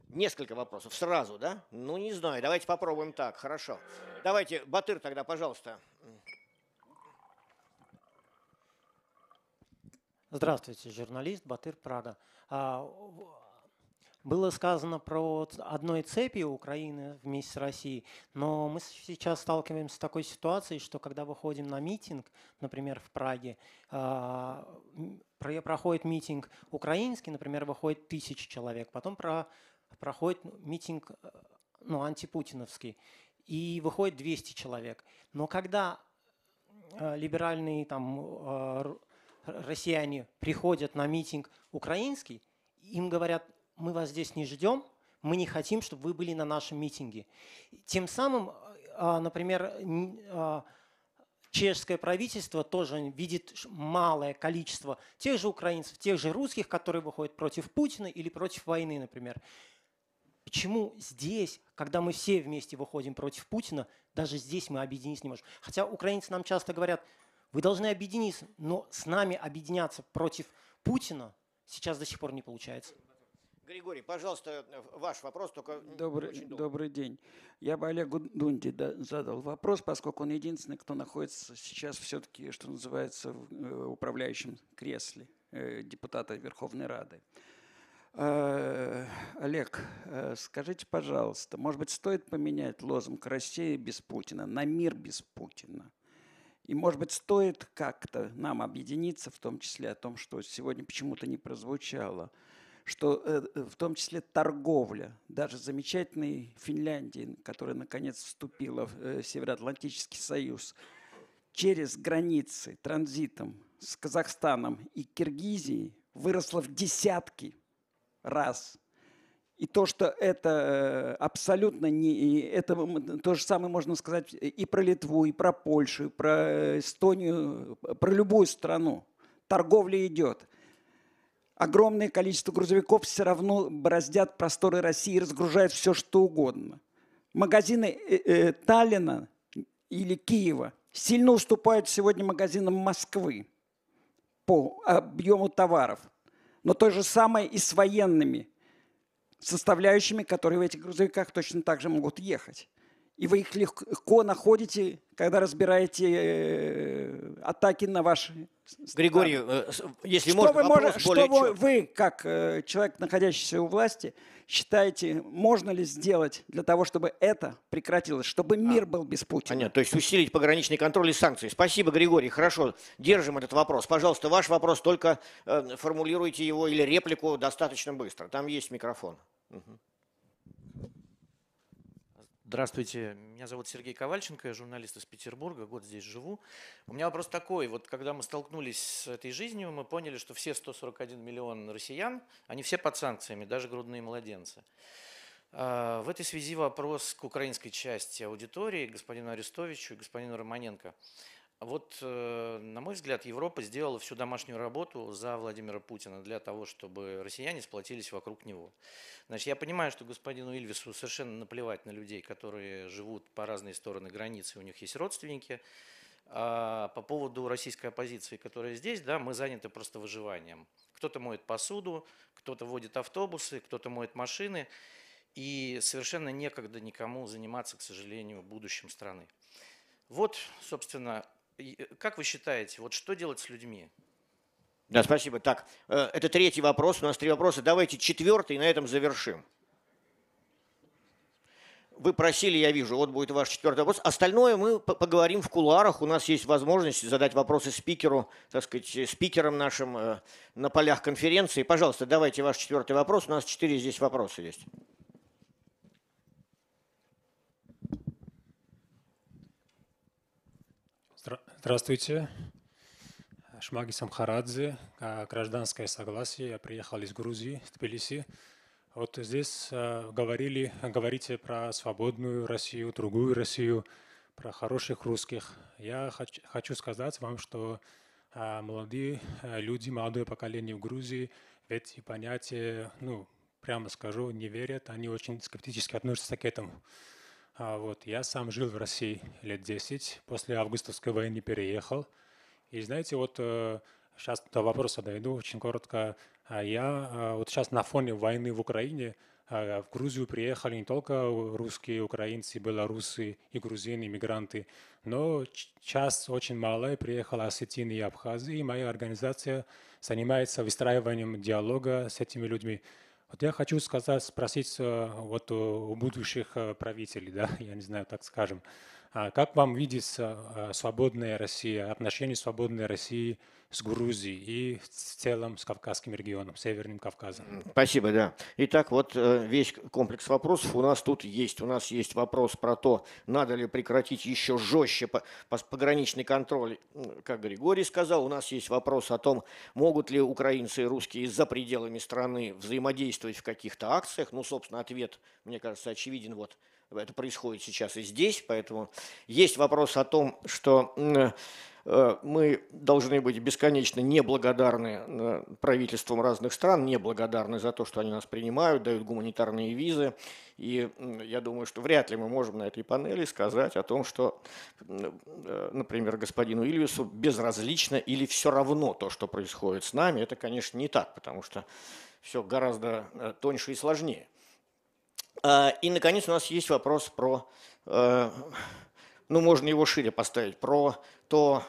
Несколько вопросов сразу, да? Ну, не знаю. Давайте попробуем так. Хорошо. Давайте, Батыр тогда, пожалуйста. Здравствуйте, журналист Батыр Прага. А, было сказано про одной цепи Украины вместе с Россией, но мы сейчас сталкиваемся с такой ситуацией, что когда выходим на митинг, например, в Праге, а, проходит митинг украинский, например, выходит тысяча человек, потом про, проходит митинг ну, антипутиновский, и выходит 200 человек. Но когда а, либеральные там россияне приходят на митинг украинский, им говорят, мы вас здесь не ждем, мы не хотим, чтобы вы были на нашем митинге. Тем самым, а, например, а, чешское правительство тоже видит малое количество тех же украинцев, тех же русских, которые выходят против Путина или против войны, например. Почему здесь, когда мы все вместе выходим против Путина, даже здесь мы объединиться не можем? Хотя украинцы нам часто говорят, вы должны объединиться, но с нами объединяться против Путина сейчас до сих пор не получается. Григорий, пожалуйста, ваш вопрос, только добрый, добрый день. Я бы Олегу Дунде задал вопрос, поскольку он единственный, кто находится сейчас все-таки, что называется, в э, управляющем кресле э, депутата Верховной Рады. Э, Олег, скажите, пожалуйста, может быть, стоит поменять лозунг «Россия без Путина» на «Мир без Путина»? И, может быть, стоит как-то нам объединиться, в том числе о том, что сегодня почему-то не прозвучало, что э, в том числе торговля, даже замечательной Финляндии, которая наконец вступила в э, Североатлантический союз, через границы транзитом с Казахстаном и Киргизией выросла в десятки раз – и то, что это э, абсолютно не... Это то же самое можно сказать и про Литву, и про Польшу, и про Эстонию, про любую страну. Торговля идет. Огромное количество грузовиков все равно бороздят просторы России, разгружают все, что угодно. Магазины э, э, Таллина или Киева сильно уступают сегодня магазинам Москвы по объему товаров. Но то же самое и с военными – составляющими, которые в этих грузовиках точно так же могут ехать. И вы их легко находите, когда разбираете э, атаки на ваши Григорий, э, если что можно, вы, вопрос что более вы, вы, как э, человек, находящийся у власти, считаете, можно ли сделать для того, чтобы это прекратилось, чтобы а, мир а, был без Путина? Понятно, то есть усилить пограничный контроль и санкции. Спасибо, Григорий, хорошо, держим этот вопрос. Пожалуйста, ваш вопрос, только э, формулируйте его или реплику достаточно быстро. Там есть микрофон. Угу. Здравствуйте, меня зовут Сергей Ковальченко, я журналист из Петербурга, год здесь живу. У меня вопрос такой, вот когда мы столкнулись с этой жизнью, мы поняли, что все 141 миллион россиян, они все под санкциями, даже грудные младенцы. А, в этой связи вопрос к украинской части аудитории, господину Арестовичу и господину Романенко. Вот, э, на мой взгляд, Европа сделала всю домашнюю работу за Владимира Путина для того, чтобы россияне сплотились вокруг него. Значит, я понимаю, что господину Ильвису совершенно наплевать на людей, которые живут по разные стороны границы, у них есть родственники. А по поводу российской оппозиции, которая здесь, да, мы заняты просто выживанием. Кто-то моет посуду, кто-то водит автобусы, кто-то моет машины. И совершенно некогда никому заниматься, к сожалению, будущим страны. Вот, собственно, как вы считаете, вот что делать с людьми? Да, спасибо. Так, э, это третий вопрос. У нас три вопроса. Давайте четвертый, и на этом завершим. Вы просили, я вижу, вот будет ваш четвертый вопрос. Остальное мы поговорим в кулуарах. У нас есть возможность задать вопросы спикеру, так сказать, спикерам нашим э, на полях конференции. Пожалуйста, давайте ваш четвертый вопрос. У нас четыре здесь вопроса есть. Здравствуйте. Шмаги Самхарадзе, а, гражданское согласие. Я приехал из Грузии, Тбилиси. Вот здесь а, говорили, говорите про свободную Россию, другую Россию, про хороших русских. Я хочу, сказать вам, что а, молодые люди, молодое поколение в Грузии в эти понятия, ну, прямо скажу, не верят, они очень скептически относятся к этому. А вот я сам жил в России лет 10, после августовской войны переехал. И знаете, вот сейчас э, до вопроса дойду очень коротко. А я э, вот сейчас на фоне войны в Украине э, в Грузию приехали не только русские, украинцы, белорусы и грузины, иммигранты, но часть очень малая приехала осетины и абхазы, и моя организация занимается выстраиванием диалога с этими людьми. Вот я хочу сказать, спросить э, вот у будущих э, правителей, да, я не знаю, так скажем, как вам видится э, свободная Россия, отношения свободной России с Грузией и в целом с Кавказским регионом, Северным Кавказом. Спасибо, да. Итак, вот э, весь комплекс вопросов у нас тут есть. У нас есть вопрос про то, надо ли прекратить еще жестче пограничный контроль, как Григорий сказал. У нас есть вопрос о том, могут ли украинцы и русские за пределами страны взаимодействовать в каких-то акциях. Ну, собственно, ответ, мне кажется, очевиден. Вот это происходит сейчас и здесь, поэтому есть вопрос о том, что Э, мы должны быть бесконечно неблагодарны э, правительствам разных стран, неблагодарны за то, что они нас принимают, дают гуманитарные визы. И я думаю, что вряд ли мы можем на этой панели сказать о том, что, э, например, господину Ильвису безразлично или все равно то, что происходит с нами. Это, конечно, не так, потому что все гораздо тоньше и сложнее. А, и, наконец, у нас есть вопрос про ну, можно его шире поставить, про то,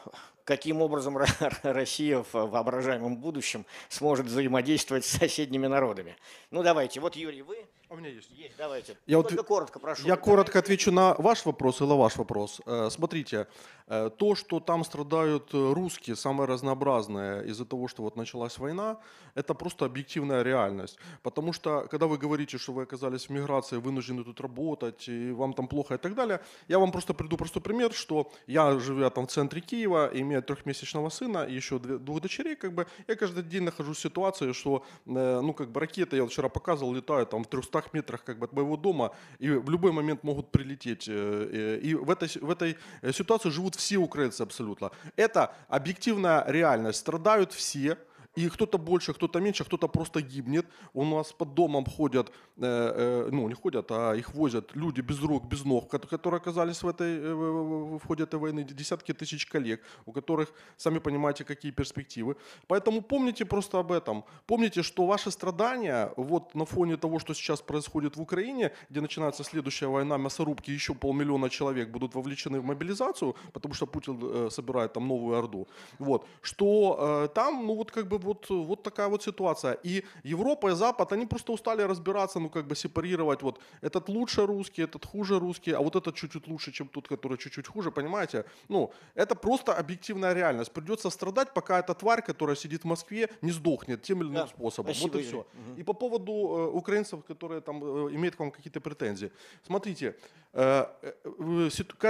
каким образом Россия в воображаемом будущем сможет взаимодействовать с соседними народами. Ну, давайте, вот, Юрий, вы у меня есть. Есть, давайте. Я Только вот, коротко прошу. Я коротко отвечу на ваш вопрос или ваш вопрос. Э, смотрите, э, то, что там страдают э, русские, самое разнообразное из-за того, что вот началась война, это просто объективная реальность. Потому что, когда вы говорите, что вы оказались в миграции, вынуждены тут работать, и вам там плохо и так далее, я вам просто приду простой пример, что я, живя там в центре Киева, имея трехмесячного сына и еще двух дочерей, как бы, я каждый день нахожусь в ситуации, что, ну, как бы ракеты, я вчера показывал, летают там в 300 200 метрах как бы, от моего дома, и в любой момент могут прилететь. Э, э, и в этой, в этой ситуации живут все украинцы абсолютно. Это объективная реальность. Страдают все, и кто-то больше, кто-то меньше, кто-то просто гибнет. У нас под домом ходят, э, э, ну не ходят, а их возят люди без рук, без ног, которые оказались в, этой, э, в ходе этой войны, десятки тысяч коллег, у которых, сами понимаете, какие перспективы. Поэтому помните просто об этом. Помните, что ваши страдания, вот на фоне того, что сейчас происходит в Украине, где начинается следующая война мясорубки, еще полмиллиона человек будут вовлечены в мобилизацию, потому что Путин собирает там новую Орду. Вот, что там, ну вот как бы вот, вот такая вот ситуация. И Европа и Запад, они просто устали разбираться, ну как бы сепарировать, вот этот лучше русский, этот хуже русский, а вот этот чуть-чуть лучше, чем тот, который чуть-чуть хуже, понимаете? Ну, это просто объективная реальность. Придется страдать, пока эта тварь, которая сидит в Москве, не сдохнет тем или иным да, способом. Спасибо, вот и все. Угу. И по поводу э, украинцев, которые там э, имеют к вам какие-то претензии. Смотрите,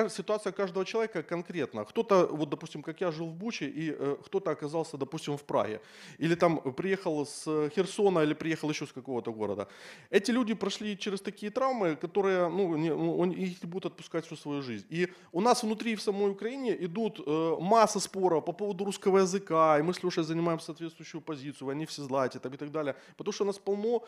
ситуация каждого человека конкретна. Кто-то, вот, допустим, как я жил в Буче, и кто-то оказался, допустим, в Праге. Или там приехал с Херсона, или приехал еще с какого-то города. Эти люди прошли через такие травмы, которые, ну, не, ну, их не будут отпускать всю свою жизнь. И у нас внутри в самой Украине идут масса споров по поводу русского языка, и мы с Лешей занимаем соответствующую позицию, они все злате там, и так далее. Потому что у нас полно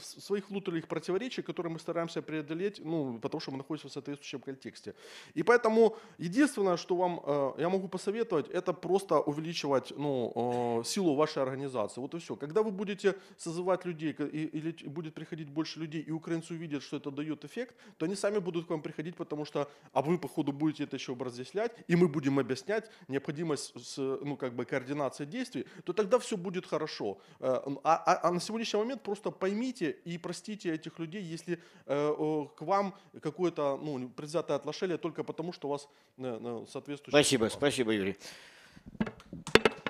своих внутренних противоречий, которые мы стараемся преодолеть, ну, потому что мы находимся в соответствующем контексте. И поэтому единственное, что вам э, я могу посоветовать, это просто увеличивать ну, э, силу вашей организации. Вот и все. Когда вы будете созывать людей, или будет приходить больше людей, и украинцы увидят, что это дает эффект, то они сами будут к вам приходить, потому что, а вы, по ходу, будете это еще разъяснять, и мы будем объяснять необходимость с, ну, как бы координации действий, то тогда все будет хорошо. Э, а, а, а на сегодняшний момент просто поймите и простите этих людей, если к вам какое-то ну, предвзятое отношение только потому, что у вас э, соответствующее... Спасибо, спасибо, Юрий.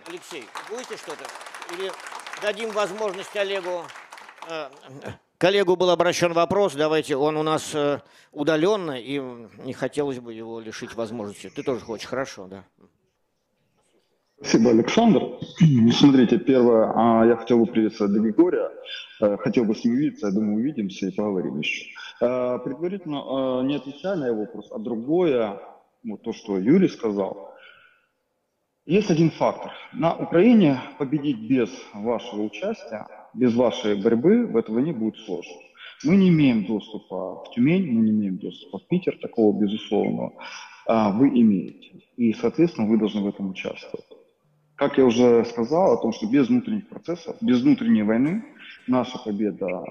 Алексей, будете что-то? Или дадим возможность Олегу... Э, коллегу был обращен вопрос, давайте, он у нас э, удаленно, и не хотелось бы его лишить возможности. Ты тоже хочешь, хорошо, да. Спасибо, Александр. Смотрите, первое, а, я хотел бы приветствовать Григория, хотел бы с ним увидеться, я думаю, увидимся и поговорим еще. Э, предварительно, э, не отвечая на его вопрос, а другое, вот то, что Юрий сказал, есть один фактор. На Украине победить без вашего участия, без вашей борьбы в этого не будет сложно. Мы не имеем доступа в Тюмень, мы не имеем доступа в Питер, такого безусловного. А вы имеете. И, соответственно, вы должны в этом участвовать. Как я уже сказал о том, что без внутренних процессов, без внутренней войны наша победа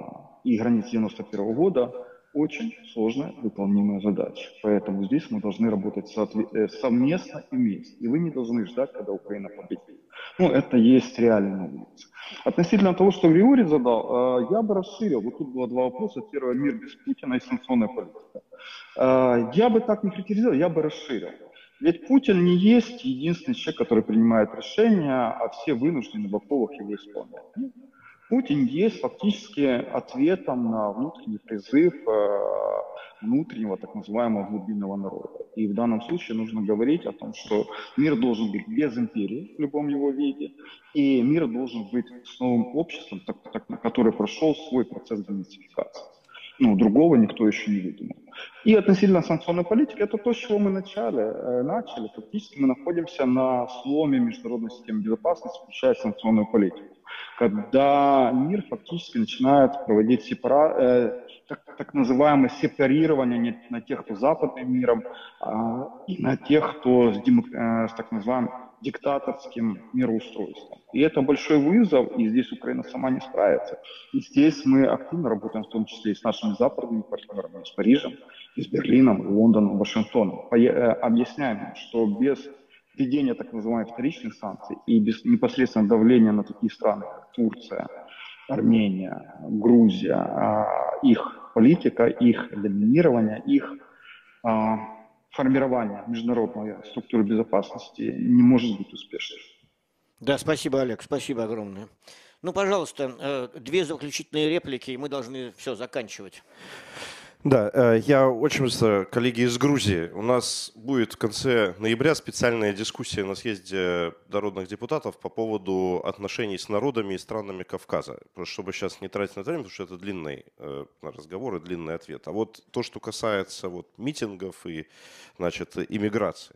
и границ 91 года очень сложная выполнимая задача. Поэтому здесь мы должны работать э, совместно и вместе. И вы не должны ждать, когда Украина победит. Ну, это есть на улице. Относительно того, что Григорий задал, э, я бы расширил. Вот тут было два вопроса. Первое, мир без Путина и санкционная политика. Э, я бы так не критизировал, я бы расширил. Ведь Путин не есть единственный человек, который принимает решения, а все вынуждены в оковах его исполнять. Путин есть фактически ответом на внутренний призыв э, внутреннего так называемого глубинного народа. И в данном случае нужно говорить о том, что мир должен быть без империи в любом его виде, и мир должен быть с новым обществом, так, так, который прошел свой процесс денацификации. Ну, другого никто еще не выдумал. И относительно санкционной политики, это то, с чего мы начали. Э, начали. Фактически мы находимся на сломе международной системы безопасности, включая санкционную политику когда мир фактически начинает проводить сепара... э, так, так называемое сепарирование на тех, кто западным миром, э, и на тех, кто с, демок... э, с так называемым диктаторским мироустройством. И это большой вызов, и здесь Украина сама не справится. И здесь мы активно работаем, в том числе и с нашими западными партнерами, с Парижем, и с Берлином, Лондоном, Вашингтоном. Э, объясняем, что без введения так называемых вторичных санкций и без непосредственного давления на такие страны, как Турция, Армения, Грузия, а, их политика, их доминирование, их формирование международной структуры безопасности не может быть успешным. Да, спасибо, Олег, спасибо огромное. Ну, пожалуйста, э, две заключительные реплики, и мы должны все заканчивать. Да, э, я очень быстро, коллеги из Грузии. У нас будет в конце ноября специальная дискуссия на съезде народных депутатов по поводу отношений с народами и странами Кавказа. Просто чтобы сейчас не тратить на время, потому что это длинный э, разговор и длинный ответ. А вот то, что касается вот, митингов и значит, иммиграции.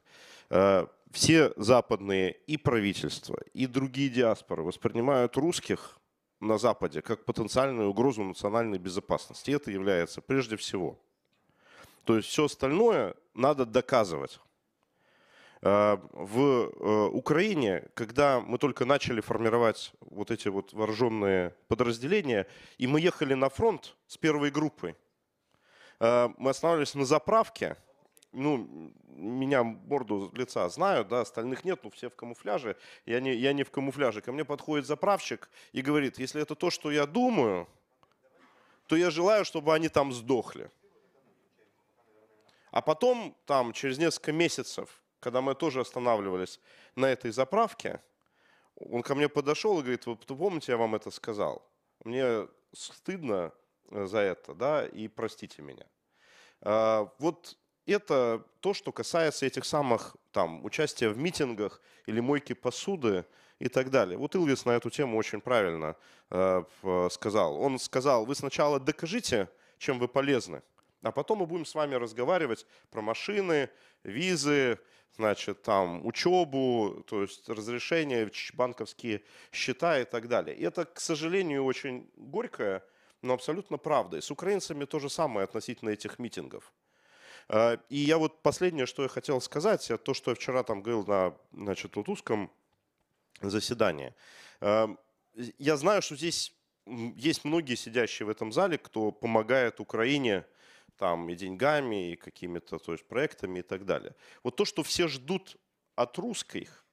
Э, все западные и правительства, и другие диаспоры воспринимают русских на Западе как потенциальную угрозу национальной безопасности. И это является прежде всего. То есть все остальное надо доказывать. Э, в э, Украине, когда мы только начали формировать вот эти вот вооруженные подразделения, и мы ехали на фронт с первой группой, э, мы останавливались на заправке – ну, меня морду лица знают, да, остальных нет, ну, все в камуфляже, я не, я не в камуфляже. Ко мне подходит заправщик и говорит, если это то, что я думаю, то я желаю, чтобы они там сдохли. А потом, там, через несколько месяцев, когда мы тоже останавливались на этой заправке, он ко мне подошел и говорит, вы помните, я вам это сказал? Мне стыдно за это, да, и простите меня. А, вот это то, что касается этих самых там участия в митингах или мойки посуды и так далее. Вот Илвис на эту тему очень правильно э, сказал. Он сказал, вы сначала докажите, чем вы полезны, а потом мы будем с вами разговаривать про машины, визы, значит, там, учебу, то есть разрешения, банковские счета и так далее. И это, к сожалению, очень горькая, но абсолютно правда. И с украинцами то же самое относительно этих митингов. А, и я вот последнее, что я хотел сказать, то, что я вчера там говорил на значит, вот узком заседании. А, я знаю, что здесь есть многие сидящие в этом зале, кто помогает Украине там и деньгами, и какими-то то есть, проектами и так далее. Вот то, что все ждут от русских,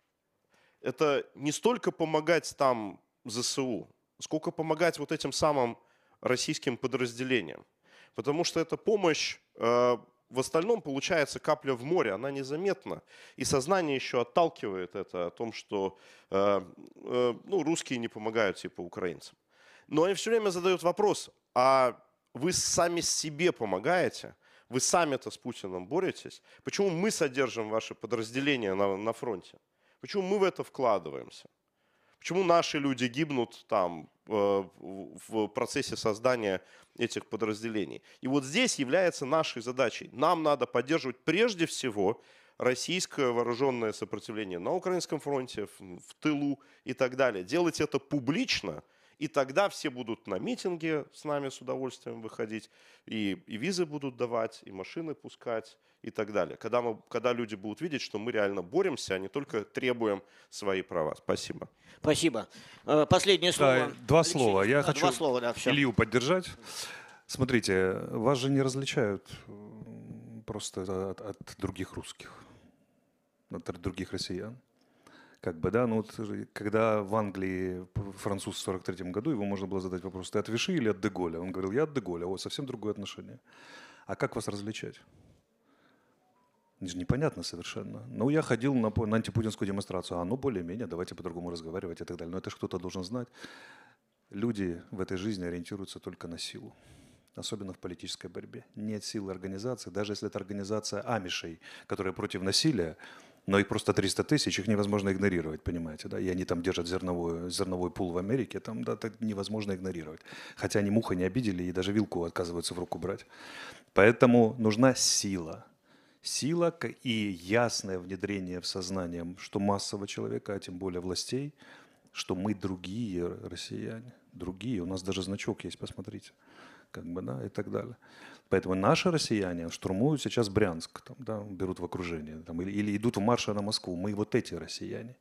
это не столько помогать там ЗСУ, сколько помогать вот этим самым российским подразделениям. Потому что эта помощь э, в остальном получается капля в море, она незаметна. И сознание еще отталкивает это о том, что э, э, ну, русские не помогают типа украинцам. Но они все время задают вопрос, а вы сами себе помогаете? Вы сами-то с Путиным боретесь? Почему мы содержим ваше подразделение на, на фронте? Почему мы в это вкладываемся? Почему наши люди гибнут там э, в процессе создания этих подразделений? И вот здесь является нашей задачей. Нам надо поддерживать прежде всего российское вооруженное сопротивление на украинском фронте, в тылу и так далее. Делать это публично – и тогда все будут на митинге с нами с удовольствием выходить, и, и визы будут давать, и машины пускать, и так далее. Когда, мы, когда люди будут видеть, что мы реально боремся, а не только требуем свои права. Спасибо. Спасибо. Э, последнее слово. Да, два Алексей. слова. Я да, хочу два слова, да, все. Илью поддержать. Смотрите, вас же не различают просто от, от других русских, от других россиян. Как бы, да, ну вот, э, когда в Англии француз в 43 году, его можно было задать вопрос, ты от Виши или от Деголя? Он говорил, я от Деголя, вот совсем другое отношение. А как вас различать? Непонятно совершенно. Ну, я ходил на, на антипутинскую демонстрацию, а ну, более-менее, давайте по-другому разговаривать и так далее. Но это же кто-то должен знать. Люди в этой жизни ориентируются только на силу особенно в политической борьбе. Нет силы организации, даже если это организация амишей, которая против насилия, но их просто 300 тысяч, их невозможно игнорировать, понимаете, да, и они там держат зерновой, зерновой пул в Америке, там, да, это невозможно игнорировать. Хотя они муха не обидели и даже вилку отказываются в руку брать. Поэтому нужна сила. Сила и ясное внедрение в сознание, что массового человека, а тем более властей, что мы другие россияне, другие. У нас даже значок есть, посмотрите, как бы, да, и так далее. Поэтому наши россияне штурмуют сейчас Брянск, там, да, берут в окружение, там, или, или идут в марше на Москву. Мы вот эти россияне.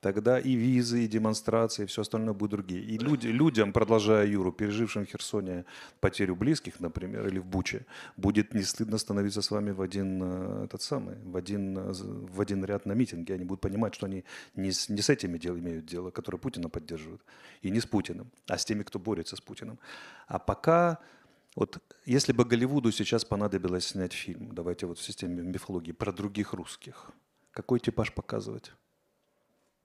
Тогда и визы, и демонстрации, и все остальное будут другие. И люди, людям, продолжая Юру, пережившим в Херсоне потерю близких, например, или в Буче, будет не стыдно становиться с вами в один, э, этот самый, в один, э, в один ряд на митинге. Они будут понимать, что они не с, не с этими дел имеют дело, которые Путина поддерживают, и не с Путиным, а с теми, кто борется с Путиным. А пока вот если бы Голливуду сейчас понадобилось снять фильм, давайте вот в системе мифологии, про других русских, какой типаж показывать?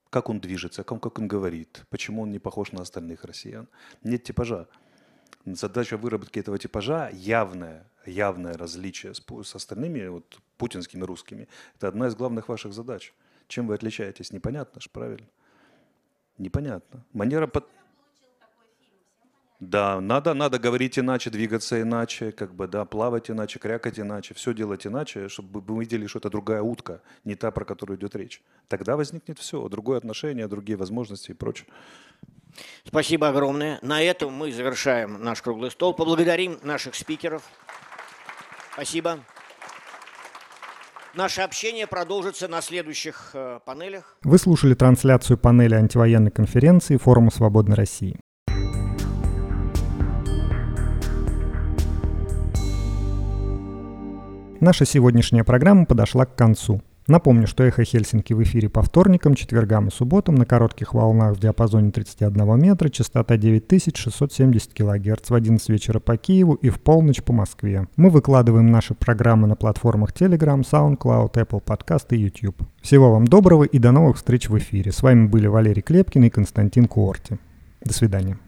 Как он движется, как, как он говорит, почему он не похож на остальных россиян? Нет типажа. Задача выработки этого типажа явное, явное различие с, с остальными вот, путинскими русскими. Это одна из главных ваших задач. Чем вы отличаетесь? Непонятно же, правильно? Непонятно. Манера под... Да, надо, надо говорить иначе, двигаться иначе, как бы, да, плавать иначе, крякать иначе, все делать иначе, чтобы мы видели, что это другая утка, не та, про которую идет речь. Тогда возникнет все, другое отношение, другие возможности и прочее. Спасибо огромное. На этом мы завершаем наш круглый стол. Поблагодарим наших спикеров. Спасибо. Наше общение продолжится на следующих э, панелях. Вы слушали трансляцию панели антивоенной конференции Форума Свободной России. Наша сегодняшняя программа подошла к концу. Напомню, что «Эхо Хельсинки» в эфире по вторникам, четвергам и субботам на коротких волнах в диапазоне 31 метра, частота 9670 кГц в 11 вечера по Киеву и в полночь по Москве. Мы выкладываем наши программы на платформах Telegram, SoundCloud, Apple Podcast и YouTube. Всего вам доброго и до новых встреч в эфире. С вами были Валерий Клепкин и Константин Куорти. До свидания.